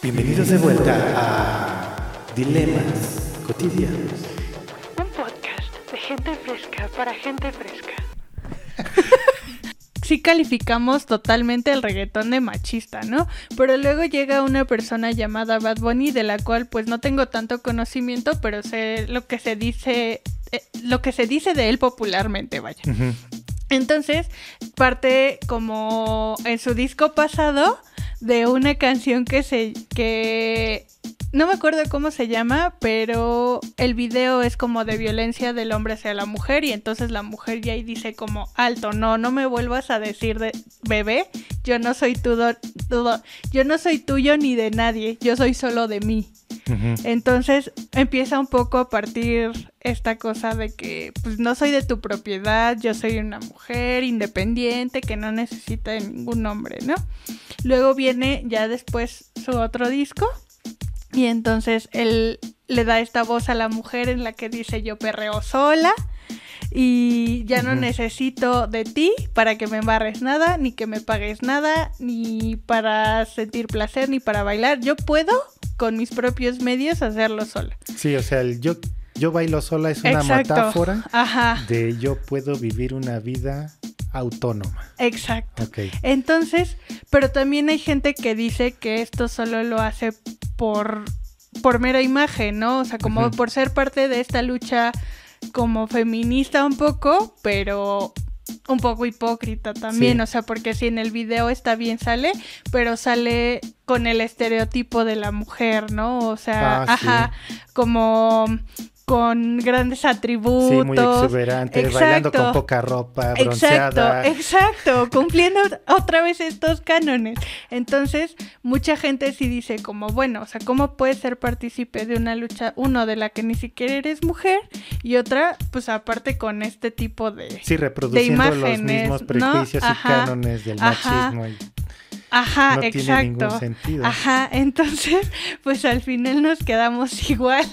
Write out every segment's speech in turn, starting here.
Bienvenidos de vuelta a Dilemas Cotidianos. Un podcast de gente fresca para gente fresca. sí calificamos totalmente el reggaetón de machista, ¿no? Pero luego llega una persona llamada Bad Bunny de la cual pues no tengo tanto conocimiento, pero sé lo que se dice eh, lo que se dice de él popularmente, vaya. Entonces, parte como en su disco pasado de una canción que se que no me acuerdo cómo se llama, pero el video es como de violencia del hombre hacia la mujer y entonces la mujer ya ahí dice como alto, no, no me vuelvas a decir de bebé, yo no soy tuyo, yo no soy tuyo ni de nadie, yo soy solo de mí. Entonces empieza un poco a partir esta cosa de que pues no soy de tu propiedad, yo soy una mujer independiente que no necesita de ningún hombre, ¿no? Luego viene ya después su otro disco y entonces él le da esta voz a la mujer en la que dice yo perreo sola y ya no necesito de ti para que me embarres nada, ni que me pagues nada, ni para sentir placer, ni para bailar. Yo puedo con mis propios medios hacerlo sola. Sí, o sea, el yo, yo bailo sola es una metáfora de yo puedo vivir una vida autónoma. Exacto. Entonces, pero también hay gente que dice que esto solo lo hace por, por mera imagen, ¿no? O sea, como por ser parte de esta lucha como feminista un poco, pero un poco hipócrita también, o sea, porque si en el video está bien sale, pero sale con el estereotipo de la mujer, ¿no? O sea, ah, ajá, como con grandes atributos. Sí, muy exuberante, bailando con poca ropa, bronceada. Exacto, exacto, cumpliendo otra vez estos cánones. Entonces, mucha gente sí dice como, bueno, o sea, ¿cómo puedes ser partícipe de una lucha, uno, de la que ni siquiera eres mujer, y otra, pues aparte con este tipo de Sí, reproduciendo los mismos prejuicios y cánones del machismo. Ajá, no exacto. Tiene ningún sentido. Ajá, entonces, pues al final nos quedamos igual.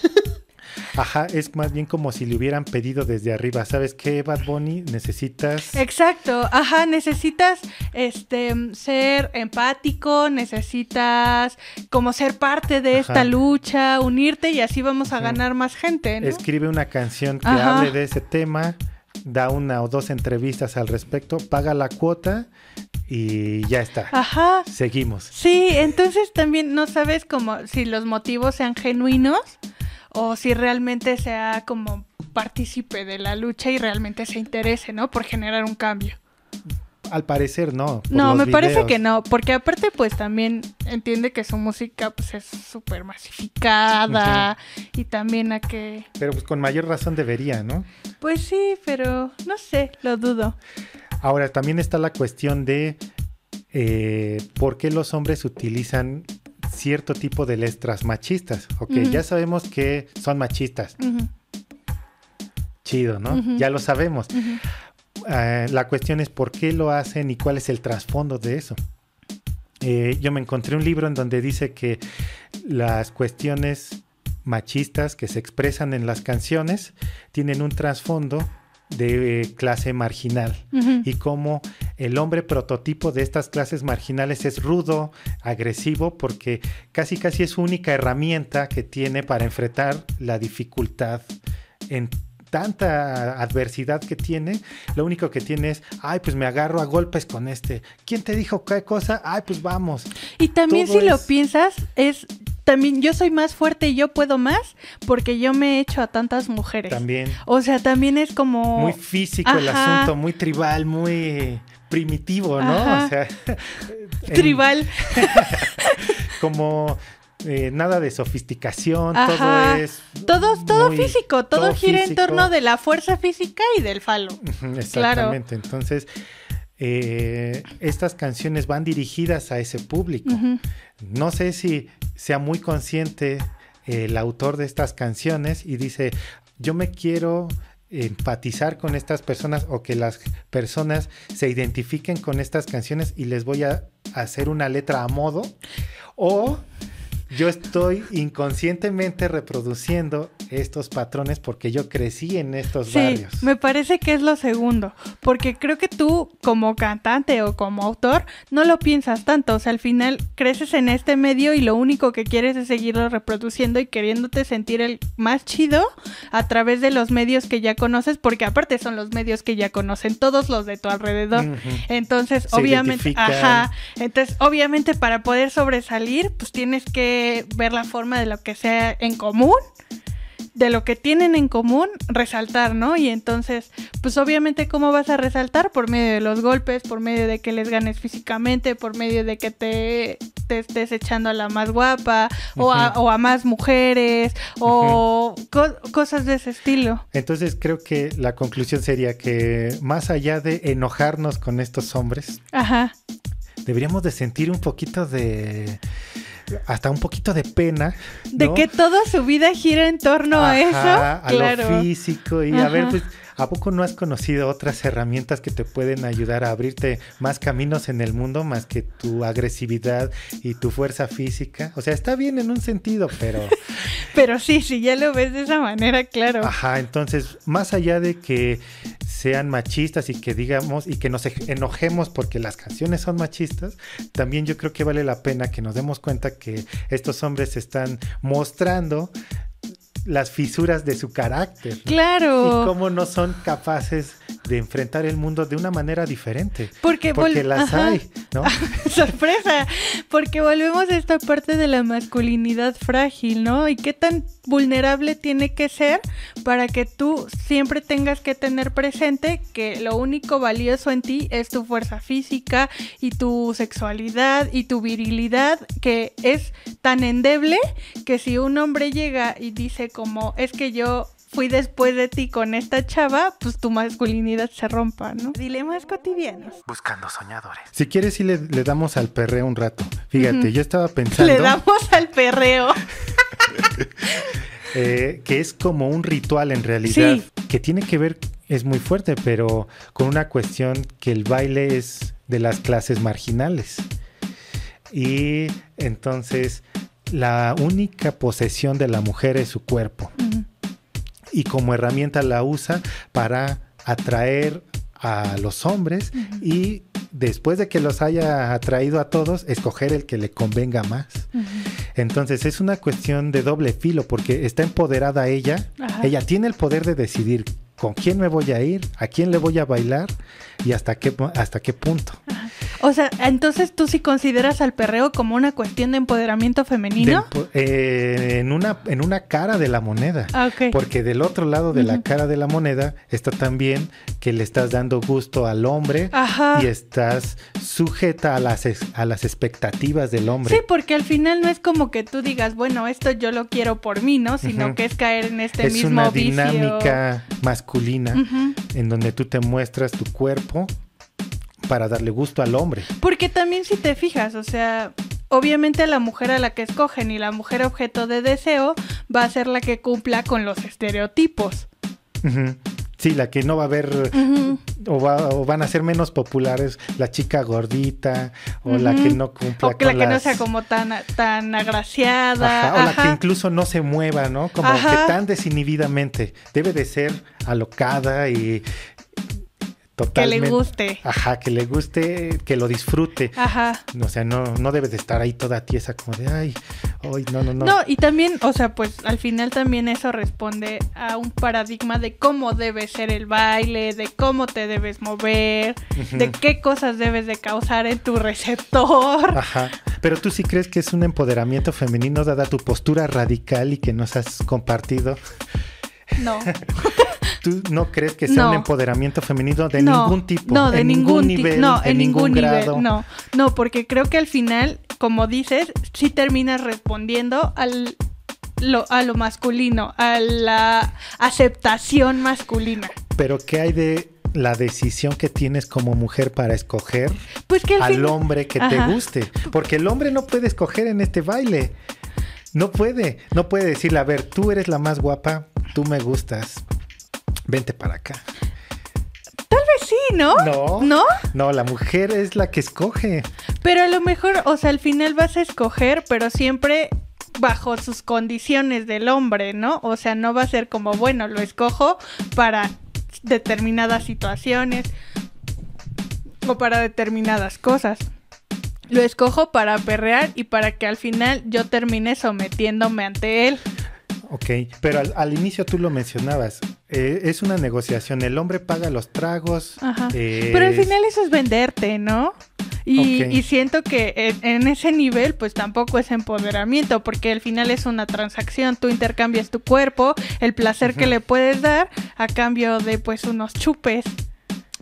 Ajá, es más bien como si le hubieran pedido desde arriba. ¿Sabes qué, Bad Bunny? Necesitas. Exacto, ajá, necesitas este ser empático, necesitas como ser parte de esta lucha, unirte y así vamos a ganar más gente. ¿no? Escribe una canción que hable de ese tema, da una o dos entrevistas al respecto, paga la cuota y ya está. Ajá. Seguimos. Sí, entonces también no sabes como si los motivos sean genuinos o si realmente sea como partícipe de la lucha y realmente se interese, ¿no? Por generar un cambio. Al parecer no. No, me parece que no, porque aparte pues también entiende que su música pues es súper masificada y también a que... Pero pues con mayor razón debería, ¿no? Pues sí, pero no sé, lo dudo. Ahora también está la cuestión de eh, por qué los hombres utilizan cierto tipo de letras machistas. Ok, ya sabemos que son machistas. Chido, ¿no? Ya lo sabemos. Ah, la cuestión es por qué lo hacen y cuál es el trasfondo de eso. Eh, yo me encontré un libro en donde dice que las cuestiones machistas que se expresan en las canciones tienen un trasfondo de eh, clase marginal y cómo el hombre prototipo de estas clases marginales es rudo, agresivo, porque casi casi es su única herramienta que tiene para enfrentar la dificultad en tanta adversidad que tiene, lo único que tiene es, ay, pues me agarro a golpes con este. ¿Quién te dijo qué cosa? Ay, pues vamos. Y también si lo piensas, es también yo soy más fuerte y yo puedo más porque yo me he hecho a tantas mujeres. También. O sea, también es como... Muy físico el asunto, muy tribal, muy primitivo, ¿no? O sea... Tribal. como... Eh, nada de sofisticación, todo es. Todo, todo físico, todo, gira en torno de la fuerza física y del falo. Exactamente. Entonces, eh, estas canciones van dirigidas a ese público. No sé si sea muy consciente el autor de estas canciones y dice, yo me quiero empatizar con estas personas o que las personas se identifiquen con estas canciones y les voy a hacer una letra a modo o yo estoy inconscientemente reproduciendo estos patrones porque yo crecí en estos Sí, barrios. me parece que es lo segundo, porque creo que tú como cantante o como autor no lo piensas tanto, o sea, al final creces en este medio y lo único que quieres es seguirlo reproduciendo y queriéndote sentir el más chido a través de los medios que ya conoces, porque aparte son los medios que ya conocen todos los de tu alrededor. Entonces, Se obviamente, ajá, entonces obviamente para poder sobresalir, pues tienes que ver la forma de lo que sea en común de lo que tienen en común, resaltar, ¿no? Y entonces, pues obviamente, ¿cómo vas a resaltar? Por medio de los golpes, por medio de que les ganes físicamente, por medio de que te, te estés echando a la más guapa, o, a, Ujú. o a más mujeres, o co- cosas de ese estilo. Entonces creo que la conclusión sería que más allá de enojarnos con estos hombres, Ajá. deberíamos de sentir un poquito de hasta un poquito de pena De que toda su vida gira en torno a eso. a claro. lo físico y a ver pues ¿A poco no has conocido otras herramientas que te pueden ayudar a abrirte más caminos en el mundo más que tu agresividad y tu fuerza física? O sea, está bien en un sentido, pero... Pero sí, si ya lo ves de esa manera, claro. Ajá, entonces, más allá de que sean machistas y que digamos y que nos enojemos porque las canciones son machistas, también yo creo que vale la pena que nos demos cuenta que estos hombres están mostrando las fisuras de su carácter. Claro. Y cómo no son capaces de enfrentar el mundo de una manera diferente. Porque, Porque las Ajá. hay, ¿no? Sorpresa, porque volvemos a esta parte de la masculinidad frágil, ¿no? Y qué tan vulnerable tiene que ser para que tú siempre tengas que tener presente que lo único valioso en ti es tu fuerza física y tu sexualidad y tu virilidad, que es tan endeble que si un hombre llega y dice como es que yo fui después de ti con esta chava, pues tu masculinidad se rompa, ¿no? Dilemas cotidianos. Buscando soñadores. Si quieres, sí le, le damos al perreo un rato. Fíjate, yo estaba pensando Le damos al perreo. eh, que es como un ritual en realidad, Sí. que tiene que ver, es muy fuerte, pero con una cuestión que el baile es de las clases marginales. Y entonces la única posesión de la mujer es su cuerpo. Ujú. Y como herramienta la usa para atraer a los hombres y después de que los haya atraído a todos, escoger el que le convenga más. Entonces es una cuestión de doble filo porque está empoderada ella, Ajá. ella tiene el poder de decidir con quién me voy a ir, a quién le voy a bailar y hasta qué, hasta qué punto. O sea, entonces tú sí consideras al perreo como una cuestión de empoderamiento De femenino. empo- eh, en, una, en una cara de la moneda. Ah, ok. Porque del otro lado de la cara de la moneda está también que le estás dando gusto al hombre Ajá. y estás sujeta a las, a las expectativas del hombre. Sí, porque al final no es como que tú digas, bueno, esto yo lo quiero por mí, ¿no? Sino que es caer en este es mismo una vicio. dinámica masculina en donde tú te muestras tu cuerpo para darle gusto al hombre. Porque también si te fijas, o sea, obviamente la mujer a la que escogen y la mujer objeto de deseo va a ser la que cumpla con los estereotipos. Sí, la que no va a haber o, va- o van a ser menos populares la chica gordita o la que no cumpla O que la con que no sea como tan, tan agraciada. Ajá, o la que incluso no se mueva, ¿no? Como Ajá. que tan desinhibidamente. Debe de ser alocada y Que le guste. Ajá, que le guste, que lo disfrute. Ajá. O sea, no, no debe de estar ahí toda tiesa como de, ay, ay, no, no, no. No, y también, o sea, pues al final también eso responde a un paradigma de cómo debe ser el baile, de cómo te debes mover, de qué cosas debes de causar en tu receptor. Ajá. Pero tú sí crees que es un empoderamiento femenino dada tu postura radical y que nos has compartido. No, ¿Tú no crees que sea No. un empoderamiento femenino de no, ningún tipo? No, de en ningún, nivel, no, en ningún, grado. nivel, no, no, porque creo que al final, como dices, sí terminas respondiendo al lo, a lo masculino, a la aceptación masculina. Pero ¿qué hay de la decisión que tienes como mujer para escoger Pues que al, al fin- hombre que te guste? Porque el hombre no puede escoger en este baile. No puede. No puede decirle, a ver, tú eres la más guapa, tú me gustas. Vente para acá. Tal vez sí, ¿no? No. ¿No? No, la mujer es la que escoge. Pero a lo mejor, o sea, al final vas a escoger, pero siempre bajo sus condiciones del hombre, ¿no? O sea, no va a ser como, bueno, lo escojo para determinadas situaciones o para determinadas cosas. Lo escojo para perrear y para que al final yo termine sometiéndome ante él. Ok, pero al, inicio tú lo mencionabas, eh, es una negociación, el hombre paga los tragos. Ajá. Pero al final eso es venderte, ¿no? Y, siento que en, ese nivel pues tampoco es empoderamiento porque al final es una transacción, tú intercambias tu cuerpo, el placer que le puedes dar a cambio de pues unos chupes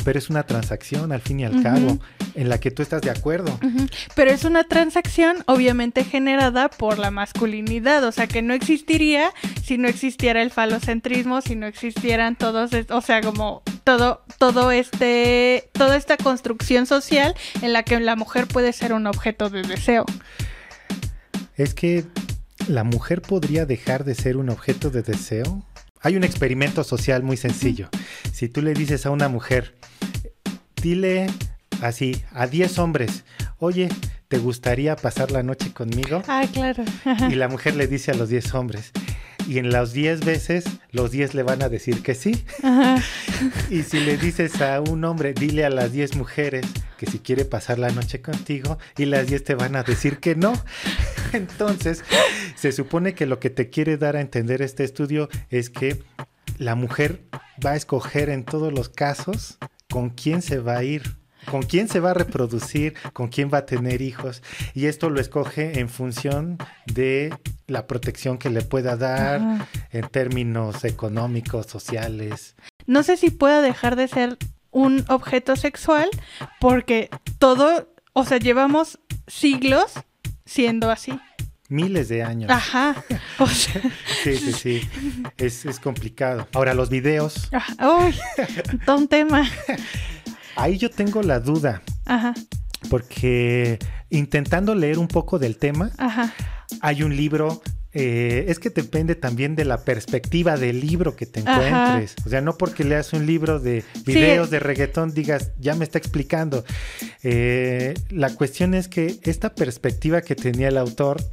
pero es una transacción al fin y al cabo en la que tú estás de acuerdo. Pero es una transacción obviamente generada por la masculinidad, o sea que no existiría si no existiera el falocentrismo, si no existieran todos, o sea, como todo, todo este, toda esta construcción social en la que la mujer puede ser un objeto de deseo. Es que la mujer podría dejar de ser un objeto de deseo. Hay un experimento social muy sencillo. Si tú le dices a una mujer, dile así a 10 hombres, oye, ¿te gustaría pasar la noche conmigo? Ah, claro. y la mujer le dice a los 10 hombres, y en las 10 veces, los 10 le van a decir que sí. Y si le dices a un hombre, dile a las 10 mujeres que si quiere pasar la noche contigo, y las 10 te van a decir que no. Entonces, se supone que lo que te quiere dar a entender este estudio es que la mujer va a escoger en todos los casos con quién se va a ir, con quién se va a reproducir, con quién va a tener hijos. Y esto lo escoge en función de la protección que le pueda dar en términos económicos, sociales. No sé si pueda dejar de ser un objeto sexual porque todo, o sea, llevamos siglos siendo así miles de años. Ajá. sí, sí, sí. Es, complicado. Ahora, los videos. Uy, todo un tema. Ahí yo tengo la duda. Ajá. Porque intentando leer un poco del tema, Ajá. hay un libro eh, es que depende también de la perspectiva del libro que te encuentres. O sea, no porque leas un libro de videos de reggaetón digas, ya me está explicando. Eh, la cuestión es que esta perspectiva que tenía el autor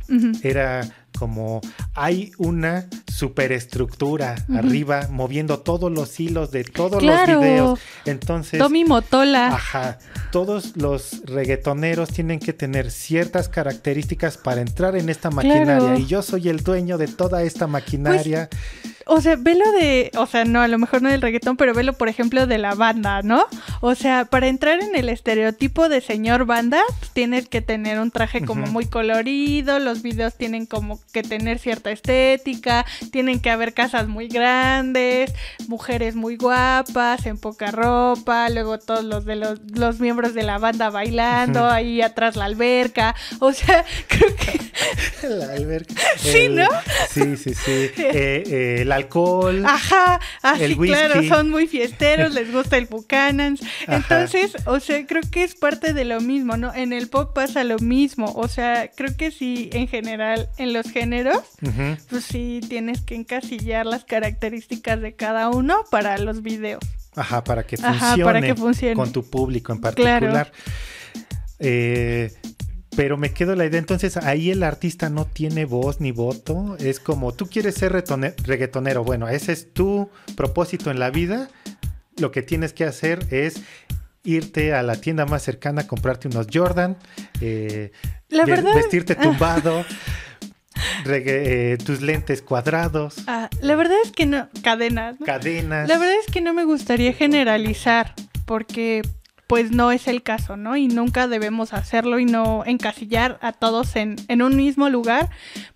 era como hay una superestructura arriba moviendo todos los hilos de todos los videos. Entonces, Tommy Motola. Ajá. Todos los reggaetoneros tienen que tener ciertas características para entrar en esta maquinaria y yo soy el dueño de toda esta maquinaria. Pues, o sea, velo de, o sea, no, a lo mejor no del reggaetón, pero velo, por ejemplo, de la banda, ¿no? O sea, para entrar en el estereotipo de señor banda, tienes que tener un traje como muy colorido, los videos tienen como que tener cierta estética, tienen que haber casas muy grandes, mujeres muy guapas, en poca ropa, luego todos los de los, los miembros de la banda bailando, ahí atrás la alberca, o sea, creo que... la alberca. Sí, ¿no? Sí, sí, sí. Eh, eh, la alcohol. Ajá, así claro, son muy fiesteros, les gusta el Buchanan. Entonces, o sea, creo que es parte de lo mismo, ¿no? En el pop pasa lo mismo, o sea, creo que sí, en general, en los géneros, pues sí tienes que encasillar las características de cada uno para los videos. Ajá, para que funcione, para que funcione. con tu público en particular. Eh, pero me quedo la idea, entonces ahí el artista no tiene voz ni voto, es como tú quieres ser reggaetonero, bueno, ese es tu propósito en la vida, lo que tienes que hacer es irte a la tienda más cercana, comprarte unos Jordan, eh, vestirte ah. tumbado. Eh, tus lentes cuadrados. Ah, la verdad es que no, cadenas. Cadenas. La verdad es que no me gustaría generalizar, porque pues no es el caso, ¿no? Y nunca debemos hacerlo y no encasillar a todos en, un mismo lugar,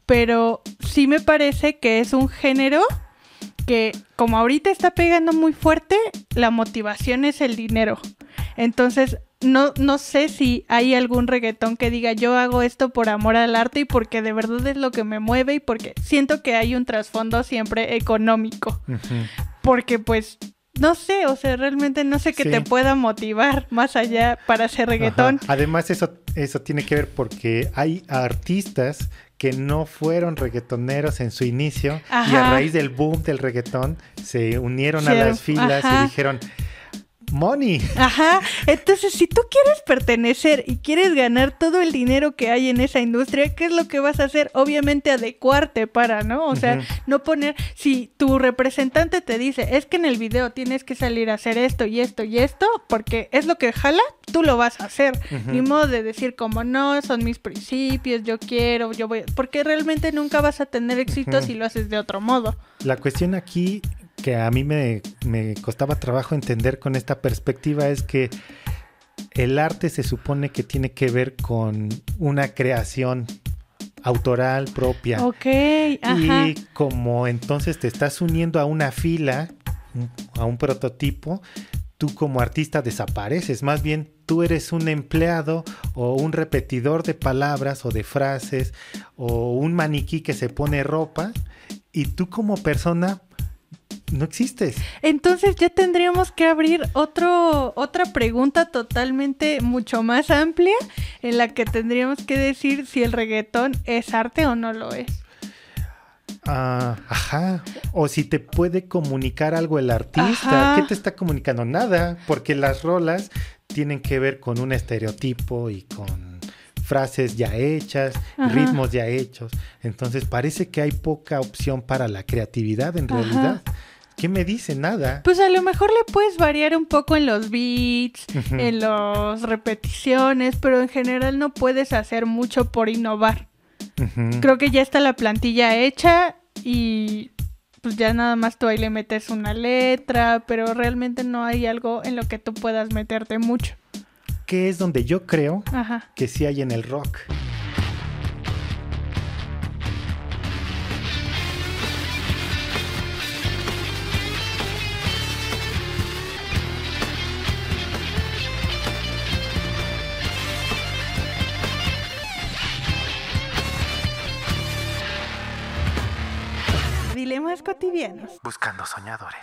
pero sí me parece que es un género que como ahorita está pegando muy fuerte, la motivación es el dinero. Entonces, no, no sé si hay algún reggaetón que diga yo hago esto por amor al arte y porque de verdad es lo que me mueve y porque siento que hay un trasfondo siempre económico. Porque pues no sé, o sea, realmente no sé qué te pueda motivar más allá para hacer reggaetón. Además, eso, eso tiene que ver porque hay artistas que no fueron reggaetoneros en su inicio y a raíz del boom del reggaetón se unieron a las filas y dijeron, money. Ajá, entonces si tú quieres pertenecer y quieres ganar todo el dinero que hay en esa industria, ¿qué es lo que vas a hacer? Obviamente adecuarte para, ¿no? O sea, no poner, si tu representante te dice, es que en el video tienes que salir a hacer esto y esto y esto, porque es lo que jala, tú lo vas a hacer. Ni modo de decir como no, son mis principios, yo quiero, yo voy, porque realmente nunca vas a tener éxito si lo haces de otro modo. La cuestión aquí que a mí me, costaba trabajo entender con esta perspectiva es que el arte se supone que tiene que ver con una creación autoral propia. Ok, ajá. Y como entonces te estás uniendo a una fila, a un prototipo, tú como artista desapareces. Más bien, tú eres un empleado o un repetidor de palabras o de frases o un maniquí que se pone ropa y tú como persona no existes. Entonces ya tendríamos que abrir otro, otra pregunta totalmente mucho más amplia en la que tendríamos que decir si el reggaetón es arte o no lo es. Ah, ajá. O si te puede comunicar algo el artista. ¿Qué te está comunicando? Nada, porque las rolas tienen que ver con un estereotipo y con frases ya hechas, ritmos ya hechos. Entonces parece que hay poca opción para la creatividad en realidad. ¿Qué me dice? Nada. Pues a lo mejor le puedes variar un poco en los beats, en las repeticiones, pero en general no puedes hacer mucho por innovar. Creo que ya está la plantilla hecha y pues ya nada más tú ahí le metes una letra, pero realmente no hay algo en lo que tú puedas meterte mucho. ¿Qué es donde yo creo que sí hay en el rock? Buscando soñadores.